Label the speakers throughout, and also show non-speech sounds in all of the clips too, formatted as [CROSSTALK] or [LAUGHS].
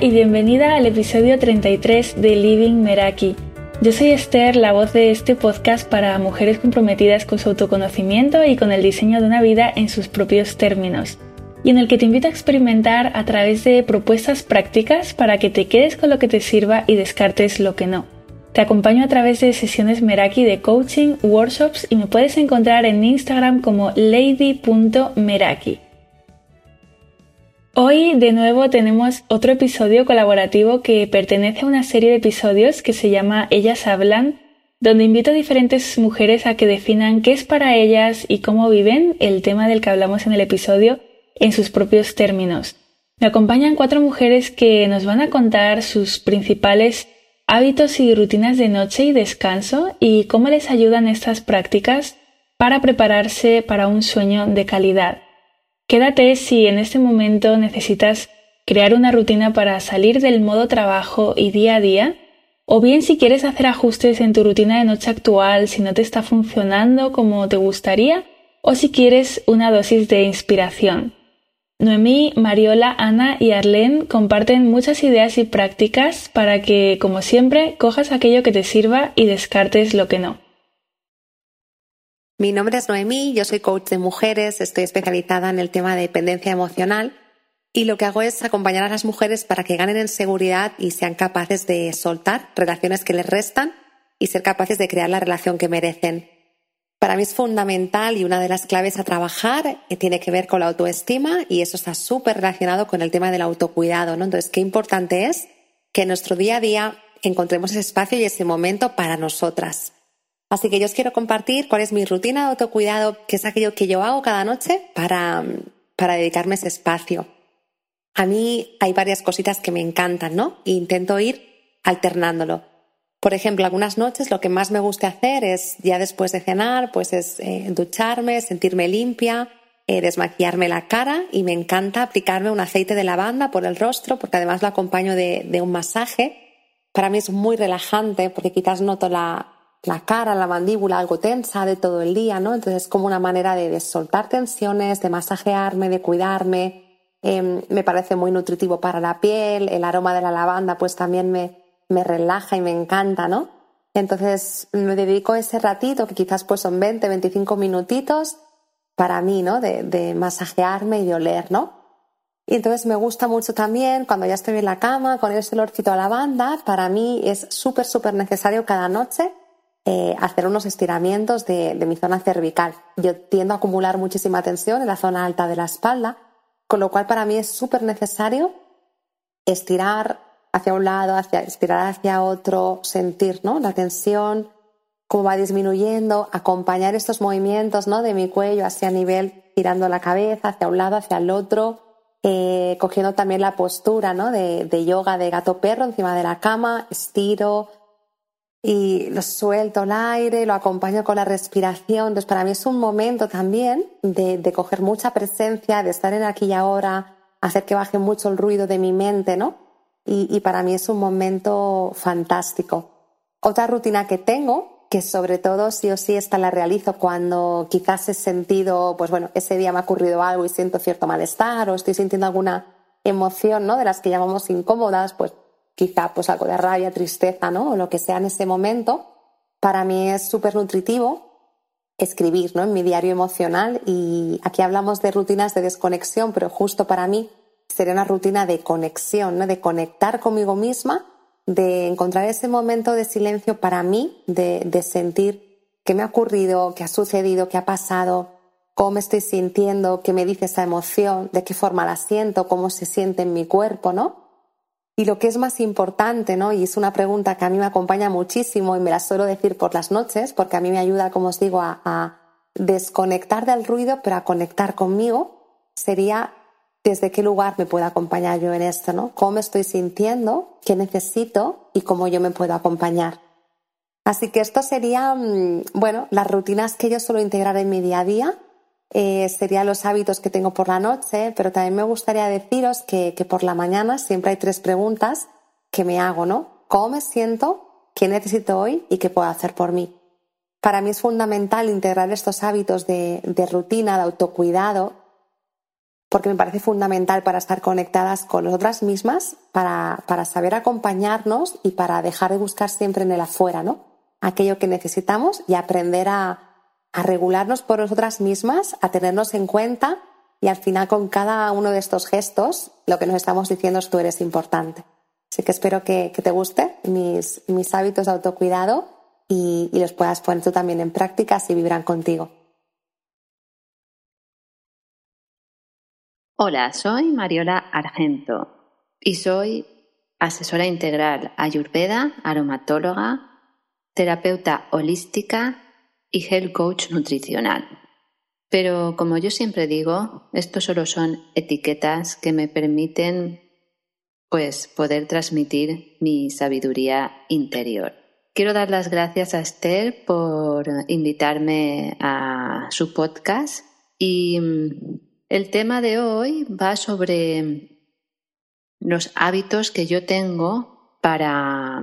Speaker 1: Y bienvenida al episodio 33 de Living Meraki. Yo soy Esther, la voz de este podcast para mujeres comprometidas con su autoconocimiento y con el diseño de una vida en sus propios términos, y en el que te invito a experimentar a través de propuestas prácticas para que te quedes con lo que te sirva y descartes lo que no. Te acompaño a través de sesiones Meraki de coaching, workshops y me puedes encontrar en Instagram como lady.meraki. Hoy de nuevo tenemos otro episodio colaborativo que pertenece a una serie de episodios que se llama Ellas Hablan, donde invito a diferentes mujeres a que definan qué es para ellas y cómo viven el tema del que hablamos en el episodio en sus propios términos. Me acompañan cuatro mujeres que nos van a contar sus principales hábitos y rutinas de noche y descanso y cómo les ayudan estas prácticas para prepararse para un sueño de calidad. Quédate si en este momento necesitas crear una rutina para salir del modo trabajo y día a día, o bien si quieres hacer ajustes en tu rutina de noche actual si no te está funcionando como te gustaría, o si quieres una dosis de inspiración. Noemí, Mariola, Ana y Arlene comparten muchas ideas y prácticas para que, como siempre, cojas aquello que te sirva y descartes lo que no.
Speaker 2: Mi nombre es Noemí, yo soy coach de mujeres, estoy especializada en el tema de dependencia emocional y lo que hago es acompañar a las mujeres para que ganen en seguridad y sean capaces de soltar relaciones que les restan y ser capaces de crear la relación que merecen. Para mí es fundamental y una de las claves a trabajar eh, tiene que ver con la autoestima y eso está súper relacionado con el tema del autocuidado, ¿no? Entonces, qué importante es que en nuestro día a día encontremos ese espacio y ese momento para nosotras. Así que yo os quiero compartir cuál es mi rutina de autocuidado, que es aquello que yo hago cada noche para, para dedicarme ese espacio. A mí hay varias cositas que me encantan, ¿no? E intento ir alternándolo. Por ejemplo, algunas noches lo que más me gusta hacer es, ya después de cenar, pues es eh, ducharme, sentirme limpia, eh, desmaquillarme la cara y me encanta aplicarme un aceite de lavanda por el rostro porque además lo acompaño de, de un masaje. Para mí es muy relajante porque quizás noto la, la cara, la mandíbula algo tensa de todo el día, ¿no? Entonces es como una manera de, soltar tensiones, de masajearme, de cuidarme. Em, me parece muy nutritivo para la piel. El aroma de la lavanda pues también me, me relaja y me encanta, ¿no? Entonces me dedico ese ratito, que quizás pues son 20, 25 minutitos, para mí, ¿no? De, de masajearme y de oler, ¿no? Y entonces me gusta mucho también cuando ya estoy en la cama con ese olorcito a lavanda, para mí es súper, súper necesario cada noche eh, hacer unos estiramientos de, mi zona cervical. Yo tiendo a acumular muchísima tensión en la zona alta de la espalda, con lo cual para mí es súper necesario estirar hacia un lado, hacia, estirar hacia otro, sentir ¿no? la tensión, cómo va disminuyendo, acompañar estos movimientos ¿no? de mi cuello hacia nivel, girando la cabeza hacia un lado, hacia el otro, eh, cogiendo también la postura ¿no? de, de yoga de gato perro encima de la cama, estiro, y lo suelto el aire, lo acompaño con la respiración. Entonces, para mí es un momento también de, de, coger mucha presencia, de estar en aquí y ahora, hacer que baje mucho el ruido de mi mente, ¿no? Y, y para mí es un momento fantástico. Otra rutina que tengo, que sobre todo sí o sí esta la realizo cuando quizás he sentido, pues bueno, ese día me ha ocurrido algo y siento cierto malestar o estoy sintiendo alguna emoción, ¿no? De las que llamamos incómodas, pues quizá pues algo de rabia, tristeza, ¿no? O lo que sea en ese momento, para mí es súper nutritivo escribir, ¿no? En mi diario emocional y aquí hablamos de rutinas de desconexión, pero justo para mí sería una rutina de conexión, ¿no? De conectar conmigo misma, de encontrar ese momento de silencio para mí, de, de sentir qué me ha ocurrido, qué ha sucedido, qué ha pasado, cómo estoy sintiendo, qué me dice esa emoción, de qué forma la siento, cómo se siente en mi cuerpo, ¿no? Y lo que es más importante, ¿no? Y es una pregunta que a mí me acompaña muchísimo y me la suelo decir por las noches, porque a mí me ayuda, como os digo, a, desconectar del ruido, pero a conectar conmigo, sería desde qué lugar me puedo acompañar yo en esto, ¿no? ¿Cómo estoy sintiendo? ¿Qué necesito? Y cómo yo me puedo acompañar. Así que esto sería, mm, bueno, las rutinas que yo suelo integrar en mi día a día eh, serían los hábitos que tengo por la noche, pero también me gustaría deciros que, por la mañana siempre hay tres preguntas que me hago, ¿no? ¿Cómo me siento? ¿Qué necesito hoy? ¿Y qué puedo hacer por mí? Para mí es fundamental integrar estos hábitos de, rutina, de autocuidado, porque me parece fundamental para estar conectadas con nosotras mismas, para, para saber acompañarnos y para dejar de buscar siempre en el afuera, ¿no? Aquello que necesitamos y aprender a, a regularnos por nosotras mismas, a tenernos en cuenta y al final con cada uno de estos gestos lo que nos estamos diciendo es tú eres importante. Así que espero que, te guste mis, mis hábitos de autocuidado y, y los puedas poner tú también en práctica si vibran contigo.
Speaker 3: Hola, soy Mariola Argento y soy asesora integral ayurveda, aromatóloga, terapeuta holística y health coach nutricional. Pero como yo siempre digo, esto solo son etiquetas que me permiten pues poder transmitir mi sabiduría interior. Quiero dar las gracias a Esther por invitarme a su podcast y mm, el tema de hoy va sobre los hábitos que yo tengo para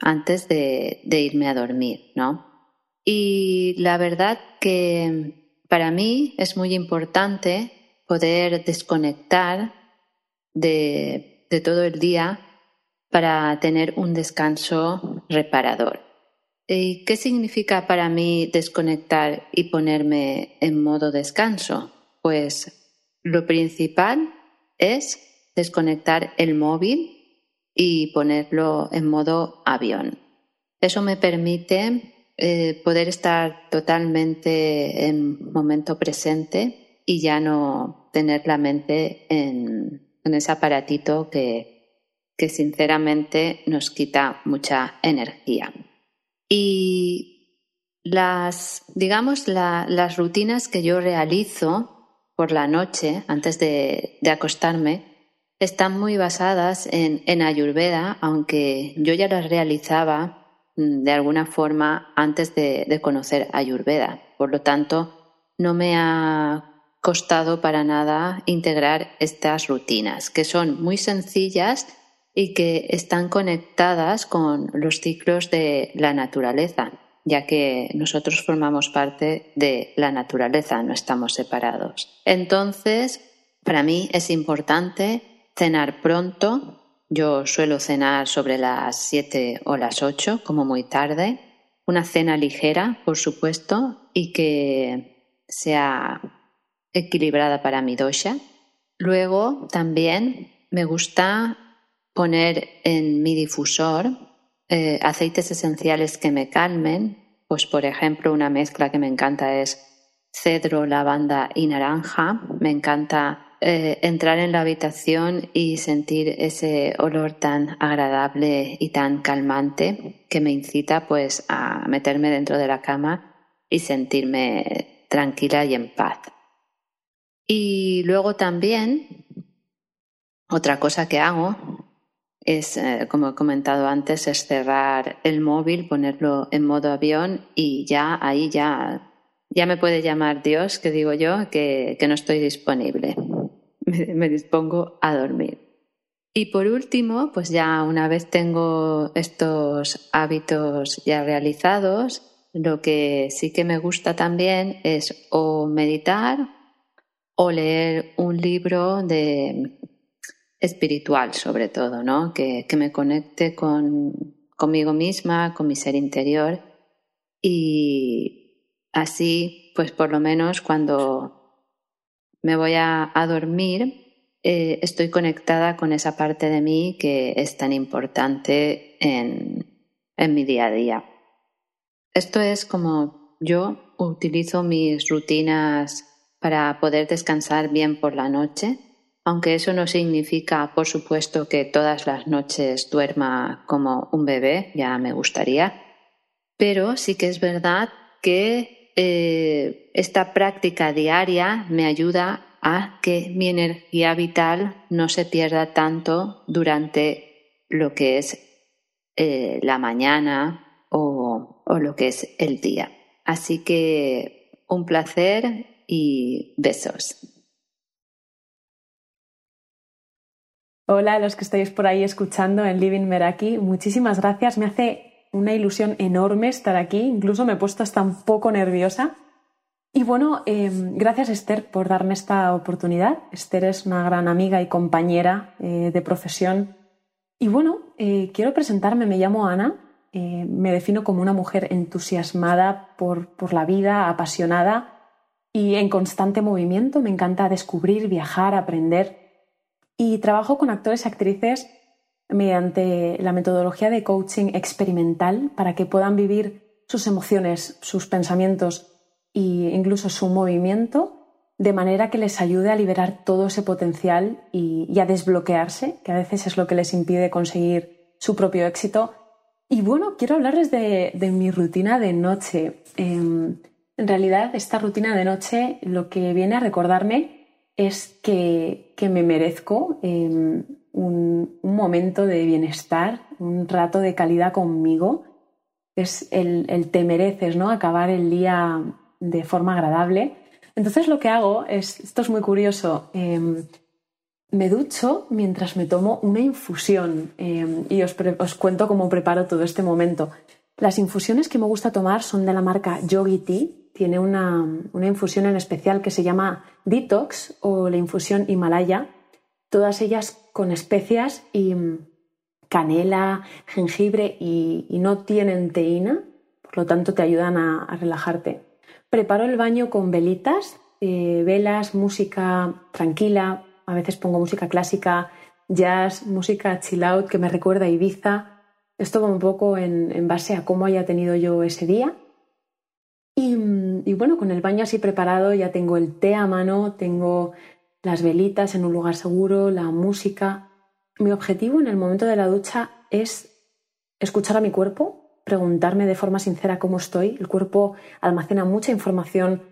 Speaker 3: antes de, de irme a dormir, ¿no? Y la verdad que para mí es muy importante poder desconectar de, todo el día para tener un descanso reparador. ¿Y qué significa para mí desconectar y ponerme en modo descanso? Pues lo principal es desconectar el móvil y ponerlo en modo avión. Eso me permite eh, poder estar totalmente en momento presente y ya no tener la mente en, ese aparatito que, que, sinceramente nos quita mucha energía. Y las, digamos, las rutinas que yo realizo por la noche antes de, de acostarme están muy basadas en, en Ayurveda, aunque yo ya las realizaba de alguna forma antes de, conocer Ayurveda. Por lo tanto, no me ha costado para nada integrar estas rutinas, que son muy sencillas y que están conectadas con los ciclos de la naturaleza, ya que nosotros formamos parte de la naturaleza, no estamos separados. Entonces, para mí es importante cenar pronto, yo suelo cenar sobre las 7 o las 8, como muy tarde. Una cena ligera, por supuesto, y que sea equilibrada para mi dosha. Luego también me gusta poner en mi difusor eh, aceites esenciales que me calmen. Pues por ejemplo, una mezcla que me encanta es cedro, lavanda y naranja. Me encanta eh, entrar en la habitación y sentir ese olor tan agradable y tan calmante que me incita pues a meterme dentro de la cama y sentirme tranquila y en paz. Y luego también otra cosa que hago es, eh, como he comentado antes, es cerrar el móvil, ponerlo en modo avión y ya ahí ya, ya me puede llamar Dios, que digo yo, que no estoy disponible [LAUGHS] me, dispongo a dormir. Y por último, pues ya una vez tengo estos hábitos ya realizados, lo que sí que me gusta también es o meditar o leer un libro de espiritual sobre todo, ¿no? Que, que me conecte con, conmigo misma, con mi ser interior y así, pues por lo menos cuando me voy a, dormir, eh, estoy conectada con esa parte de mí que es tan importante en, en mi día a día. Esto es como yo utilizo mis rutinas para poder descansar bien por la noche, aunque eso no significa, por supuesto, que todas las noches duerma como un bebé, ya me gustaría, pero sí que es verdad que eh, esta práctica diaria me ayuda a que mi energía vital no se pierda tanto durante lo que es eh, la mañana o, o lo que es el día. Así que un placer y besos.
Speaker 4: Hola a los que estáis por ahí escuchando en Living Meraki. Muchísimas gracias. Me hace una ilusión enorme estar aquí, incluso me he puesto hasta un poco nerviosa. Y bueno, em, gracias Esther por darme esta oportunidad. Esther es una gran amiga y compañera eh, de profesión. Y bueno, eh, quiero presentarme, me llamo Ana, eh, me defino como una mujer entusiasmada por, por la vida, apasionada y en constante movimiento. Me encanta descubrir, viajar, aprender. Y trabajo con actores y actrices mediante la metodología de coaching experimental para que puedan vivir sus emociones, sus pensamientos e incluso su movimiento de manera que les ayude a liberar todo ese potencial y, a desbloquearse, que a veces es lo que les impide conseguir su propio éxito. Y bueno, quiero hablarles de, mi rutina de noche. Em, en realidad, esta rutina de noche lo que viene a recordarme es que, me merezco em, un, momento de bienestar, un rato de calidad conmigo. Es el, el te mereces, ¿no? Acabar el día de forma agradable. Entonces lo que hago es, esto es muy curioso, em, me ducho mientras me tomo una infusión em, y os, cuento cómo preparo todo este momento. Las infusiones que me gusta tomar son de la marca Yogi Tea. Tiene una, una infusión en especial que se llama Detox o la infusión Himalaya. Todas ellas con especias y mm, canela, jengibre y, no tienen teína, por lo tanto te ayudan a relajarte. Preparo el baño con velitas, eh, velas, música tranquila, a veces pongo música clásica, jazz, música chill out que me recuerda a Ibiza. Esto un poco en, base a cómo haya tenido yo ese día. Y, y, bueno, con el baño así preparado ya tengo el té a mano, tengo las velitas en un lugar seguro, la música. Mi objetivo en el momento de la ducha es escuchar a mi cuerpo, preguntarme de forma sincera cómo estoy. El cuerpo almacena mucha información,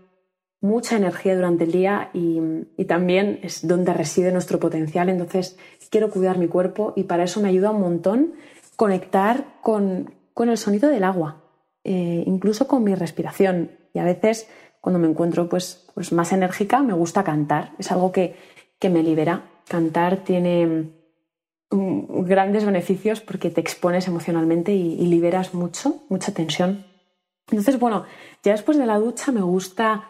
Speaker 4: mucha energía durante el día y, también es donde reside nuestro potencial. Entonces, quiero cuidar mi cuerpo y para eso me ayuda un montón conectar con, el sonido del agua, eh, incluso con mi respiración. Y a veces, cuando me encuentro pues, pues más enérgica, me gusta cantar. Es algo que, que me libera. Cantar tiene grandes beneficios porque te expones emocionalmente y, liberas mucho, mucha tensión. Entonces, bueno, ya después de la ducha me gusta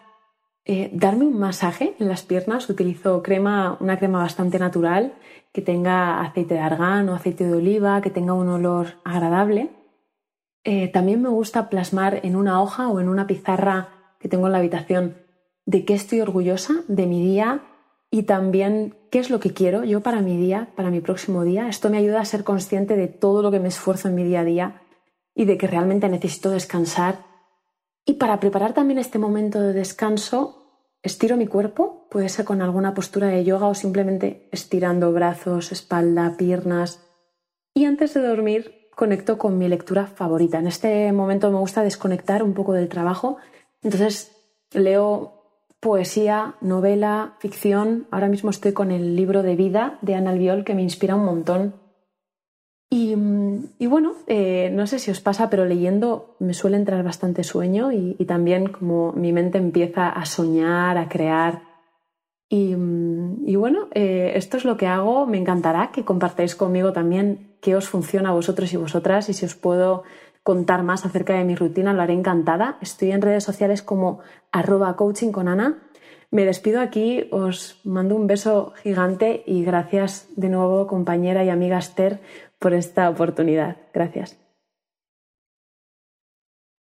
Speaker 4: eh, darme un masaje en las piernas. Utilizo crema, una crema bastante natural que tenga aceite de argán o aceite de oliva, que tenga un olor agradable. Eh, también me gusta plasmar en una hoja o en una pizarra que tengo en la habitación de qué estoy orgullosa de mi día y también qué es lo que quiero yo para mi día, para mi próximo día. Esto me ayuda a ser consciente de todo lo que me esfuerzo en mi día a día y de que realmente necesito descansar. Y para preparar también este momento de descanso, estiro mi cuerpo, puede ser con alguna postura de yoga o simplemente estirando brazos, espalda, piernas. Y antes de dormir, conecto con mi lectura favorita. En este momento me gusta desconectar un poco del trabajo, entonces leo poesía, novela, ficción. Ahora mismo estoy con el libro de vida de Ana Albiol que me inspira un montón. Y, bueno, eh, no sé si os pasa, pero leyendo me suele entrar bastante sueño y, también como mi mente empieza a soñar, a crear. Y, bueno, eh, esto es lo que hago. Me encantará que compartáis conmigo también qué os funciona a vosotros y vosotras y si os puedo contar más acerca de mi rutina, lo haré encantada. Estoy en redes sociales como arroba coaching con Ana. Me despido aquí, os mando un beso gigante y gracias de nuevo compañera y amiga Esther por esta oportunidad. Gracias.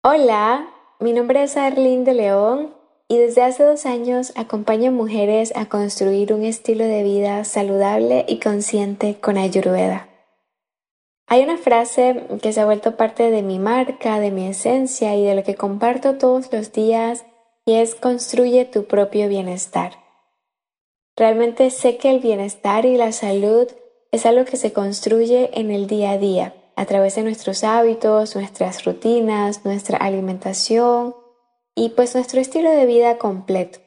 Speaker 5: Hola, mi nombre es Arlene de León y desde hace dos años acompaño a mujeres a construir un estilo de vida saludable y consciente con Ayurveda. Hay una frase que se ha vuelto parte de mi marca, de mi esencia y de lo que comparto todos los días y es construye tu propio bienestar. Realmente sé que el bienestar y la salud es algo que se construye en el día a día, a través de nuestros hábitos, nuestras rutinas, nuestra alimentación y pues nuestro estilo de vida completo.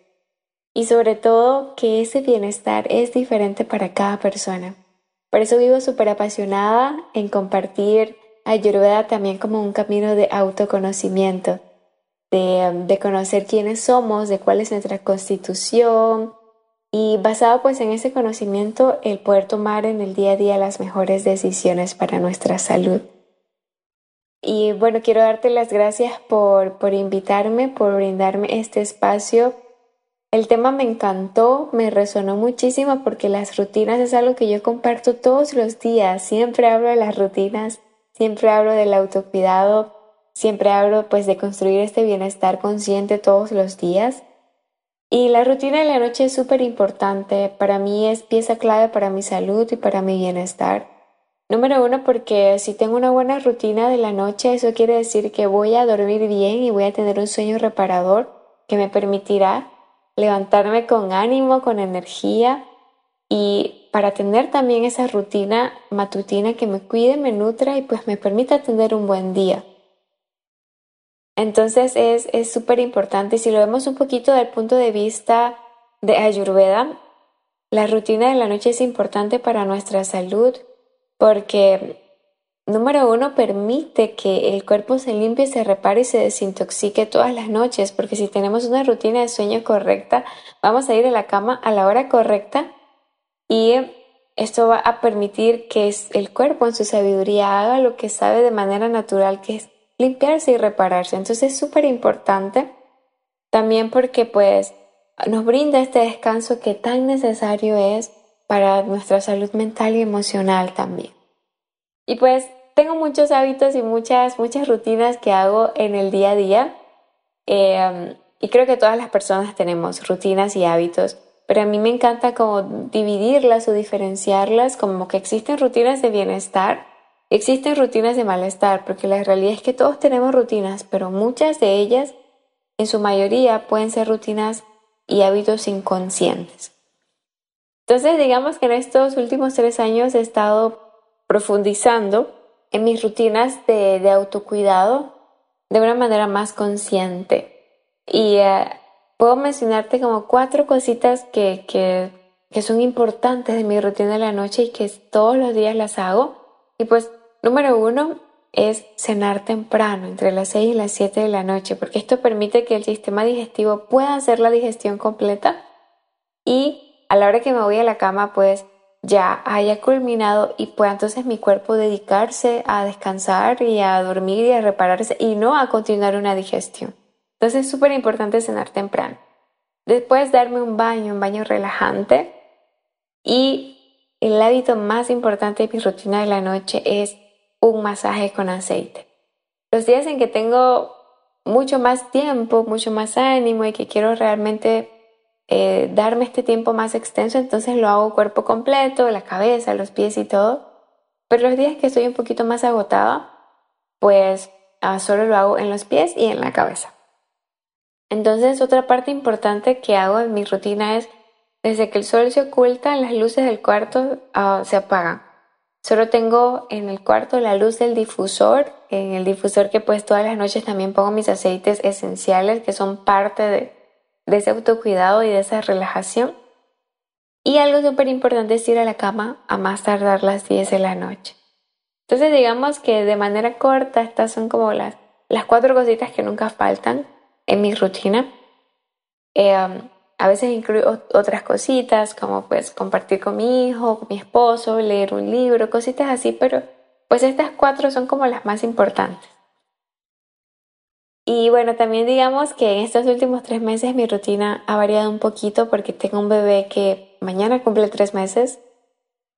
Speaker 5: Y sobre todo que ese bienestar es diferente para cada persona. Por eso vivo súper apasionada en compartir Ayurveda también como un camino de autoconocimiento, de, um, de, conocer quiénes somos, de cuál es nuestra constitución y basado pues en ese conocimiento el poder tomar en el día a día las mejores decisiones para nuestra salud. Y bueno, quiero darte las gracias por, por invitarme, por brindarme este espacio. El tema me encantó, me resonó muchísimo porque las rutinas es algo que yo comparto todos los días. Siempre hablo de las rutinas, siempre hablo del autocuidado, siempre hablo pues de construir este bienestar consciente todos los días. Y la rutina de la noche es súper importante. Para mí es pieza clave para mi salud y para mi bienestar. Número uno, porque si tengo una buena rutina de la noche, eso quiere decir que voy a dormir bien y voy a tener un sueño reparador que me permitirá levantarme con ánimo, con energía y para tener también esa rutina matutina que me cuide, me nutra y pues me permita tener un buen día. Entonces es súper importante. Si lo vemos un poquito del punto de vista de Ayurveda, la rutina de la noche es importante para nuestra salud porque, número uno, permite que el cuerpo se limpie, se repare y se desintoxique todas las noches, porque si tenemos una rutina de sueño correcta, vamos a ir a la cama a la hora correcta y esto va a permitir que el cuerpo en su sabiduría haga lo que sabe de manera natural, que es limpiarse y repararse. Entonces es súper importante también porque pues nos brinda este descanso que tan necesario es para nuestra salud mental y emocional también. Y pues tengo muchos hábitos y muchas, muchas rutinas que hago en el día a día. Eh, y creo que todas las personas tenemos rutinas y hábitos, pero a mí me encanta como dividirlas o diferenciarlas, como que existen rutinas de bienestar Existen rutinas de malestar, porque la realidad es que todos tenemos rutinas, pero muchas de ellas, en su mayoría, pueden ser rutinas y hábitos inconscientes. Entonces, digamos que en estos últimos tres años he estado profundizando en mis rutinas de, autocuidado de una manera más consciente. Y eh, puedo mencionarte como cuatro cositas que, que, que son importantes de mi rutina de la noche y que todos los días las hago. Y pues Número uno es cenar temprano, entre las 6 y las 7 de la noche, porque esto permite que el sistema digestivo pueda hacer la digestión completa y a la hora que me voy a la cama, pues ya haya culminado y pueda entonces mi cuerpo dedicarse a descansar y a dormir y a repararse y no a continuar una digestión. Entonces es súper importante cenar temprano. Después darme un baño, un baño relajante y el hábito más importante de mi rutina de la noche es un masaje con aceite. Los días en que tengo mucho más tiempo, mucho más ánimo y que quiero realmente eh, darme este tiempo más extenso, entonces lo hago cuerpo completo, la cabeza, los pies y todo. Pero los días que estoy un poquito más agotada, pues ah, solo lo hago en los pies y en la cabeza. Entonces otra parte importante que hago en mi rutina es, desde que el sol se oculta, las luces del cuarto ah, se apagan. Solo tengo en el cuarto la luz del difusor, en el difusor que pues todas las noches también pongo mis aceites esenciales que son parte de, ese autocuidado y de esa relajación. Y algo súper importante es ir a la cama a más tardar las 10 de la noche. Entonces digamos que de manera corta estas son como las, las cuatro cositas que nunca faltan en mi rutina. Eh, um, a veces incluyo otras cositas, como pues compartir con mi hijo, con mi esposo, leer un libro, cositas así, pero pues estas cuatro son como las más importantes. Y bueno, también digamos que en estos últimos tres meses mi rutina ha variado un poquito porque tengo un bebé que mañana cumple tres meses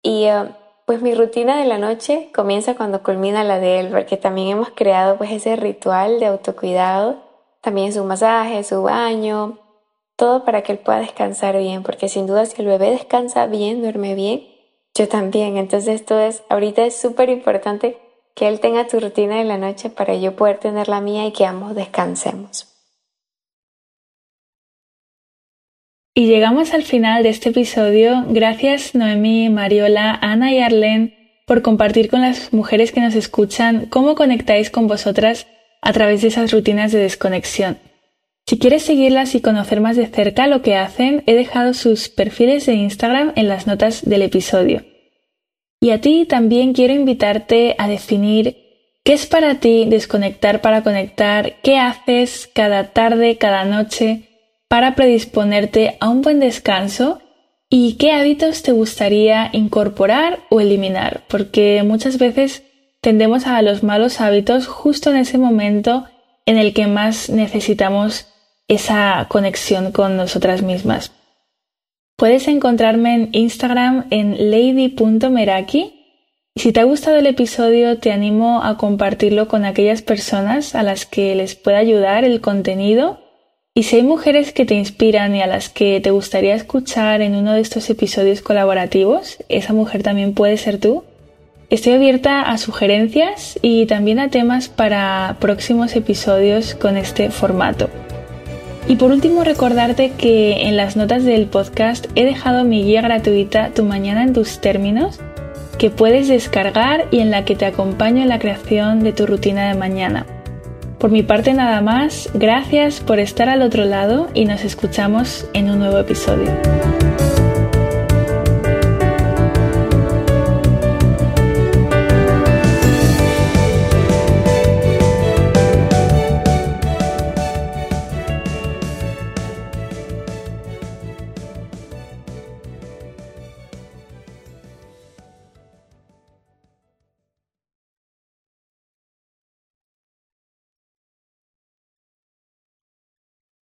Speaker 5: y eh, pues mi rutina de la noche comienza cuando culmina la de él porque también hemos creado pues ese ritual de autocuidado, también su masaje, su baño, todo para que él pueda descansar bien, porque sin duda si el bebé descansa bien, duerme bien, yo también. Entonces esto es, ahorita es súper importante que él tenga su rutina de la noche para yo poder tener la mía y que ambos descansemos.
Speaker 1: Y llegamos al final de este episodio. Gracias Noemí, Mariola, Ana y Arlene por compartir con las mujeres que nos escuchan cómo conectáis con vosotras a través de esas rutinas de desconexión. Si quieres seguirlas y conocer más de cerca lo que hacen, he dejado sus perfiles de Instagram en las notas del episodio. Y a ti también quiero invitarte a definir qué es para ti desconectar para conectar, qué haces cada tarde, cada noche para predisponerte a un buen descanso y qué hábitos te gustaría incorporar o eliminar, porque muchas veces tendemos a los malos hábitos justo en ese momento en el que más necesitamos esa conexión con nosotras mismas. Puedes encontrarme en Instagram en lady.meraki. Si te ha gustado el episodio, te animo a compartirlo con aquellas personas a las que les pueda ayudar el contenido. Y si hay mujeres que te inspiran y a las que te gustaría escuchar en uno de estos episodios colaborativos, esa mujer también puede ser tú. Estoy abierta a sugerencias y también a temas para próximos episodios con este formato. Y por último recordarte que en las notas del podcast he dejado mi guía gratuita Tu mañana en tus términos que puedes descargar y en la que te acompaño en la creación de tu rutina de mañana. Por mi parte nada más, gracias por estar al otro lado y nos escuchamos en un nuevo episodio.